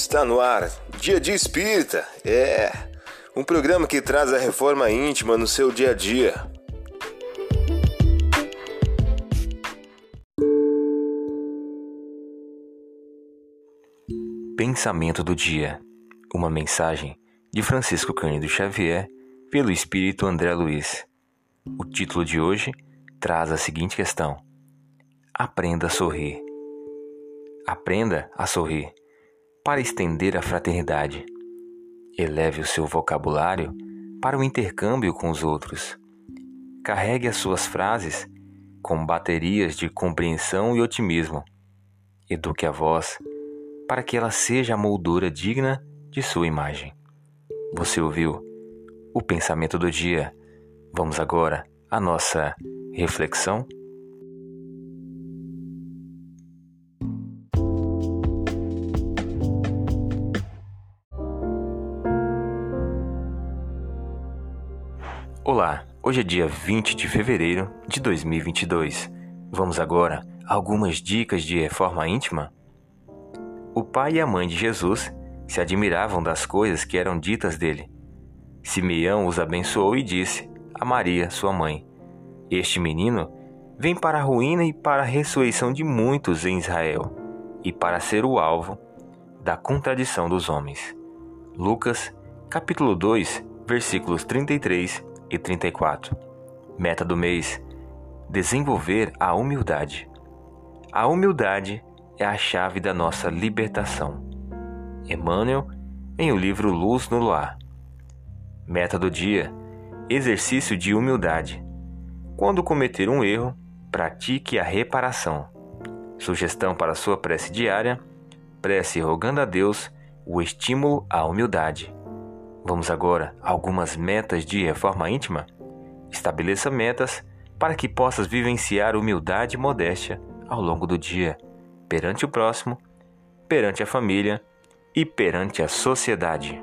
Está no ar, Dia de Espírita. É um programa que traz a reforma íntima no seu dia a dia. Pensamento do dia. Uma mensagem de Francisco Cândido Xavier pelo Espírito André Luiz. O título de hoje traz a seguinte questão: Aprenda a sorrir. Aprenda a sorrir para estender a fraternidade. Eleve o seu vocabulário para o intercâmbio com os outros. Carregue as suas frases com baterias de compreensão e otimismo. Eduque a voz para que ela seja a moldura digna de sua imagem. Você ouviu o pensamento do dia? Vamos agora à nossa reflexão? Olá, hoje é dia 20 de fevereiro de 2022. Vamos agora a algumas dicas de reforma íntima? O pai e a mãe de Jesus se admiravam das coisas que eram ditas dele. Simeão os abençoou e disse a Maria, sua mãe: Este menino vem para a ruína e para a ressurreição de muitos em Israel, e para ser o alvo da contradição dos homens. Lucas, capítulo 2, versículos 33 e 34. Meta do mês: desenvolver a humildade. A humildade é a chave da nossa libertação. Emmanuel, em o livro Luz no Luar. Meta do dia: exercício de humildade. Quando cometer um erro, pratique a reparação. Sugestão para sua prece diária: prece rogando a Deus o estímulo à humildade. Vamos agora a algumas metas de reforma íntima? Estabeleça metas para que possas vivenciar humildade e modéstia ao longo do dia perante o próximo, perante a família e perante a sociedade.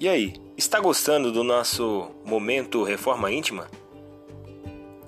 E aí, está gostando do nosso momento Reforma Íntima?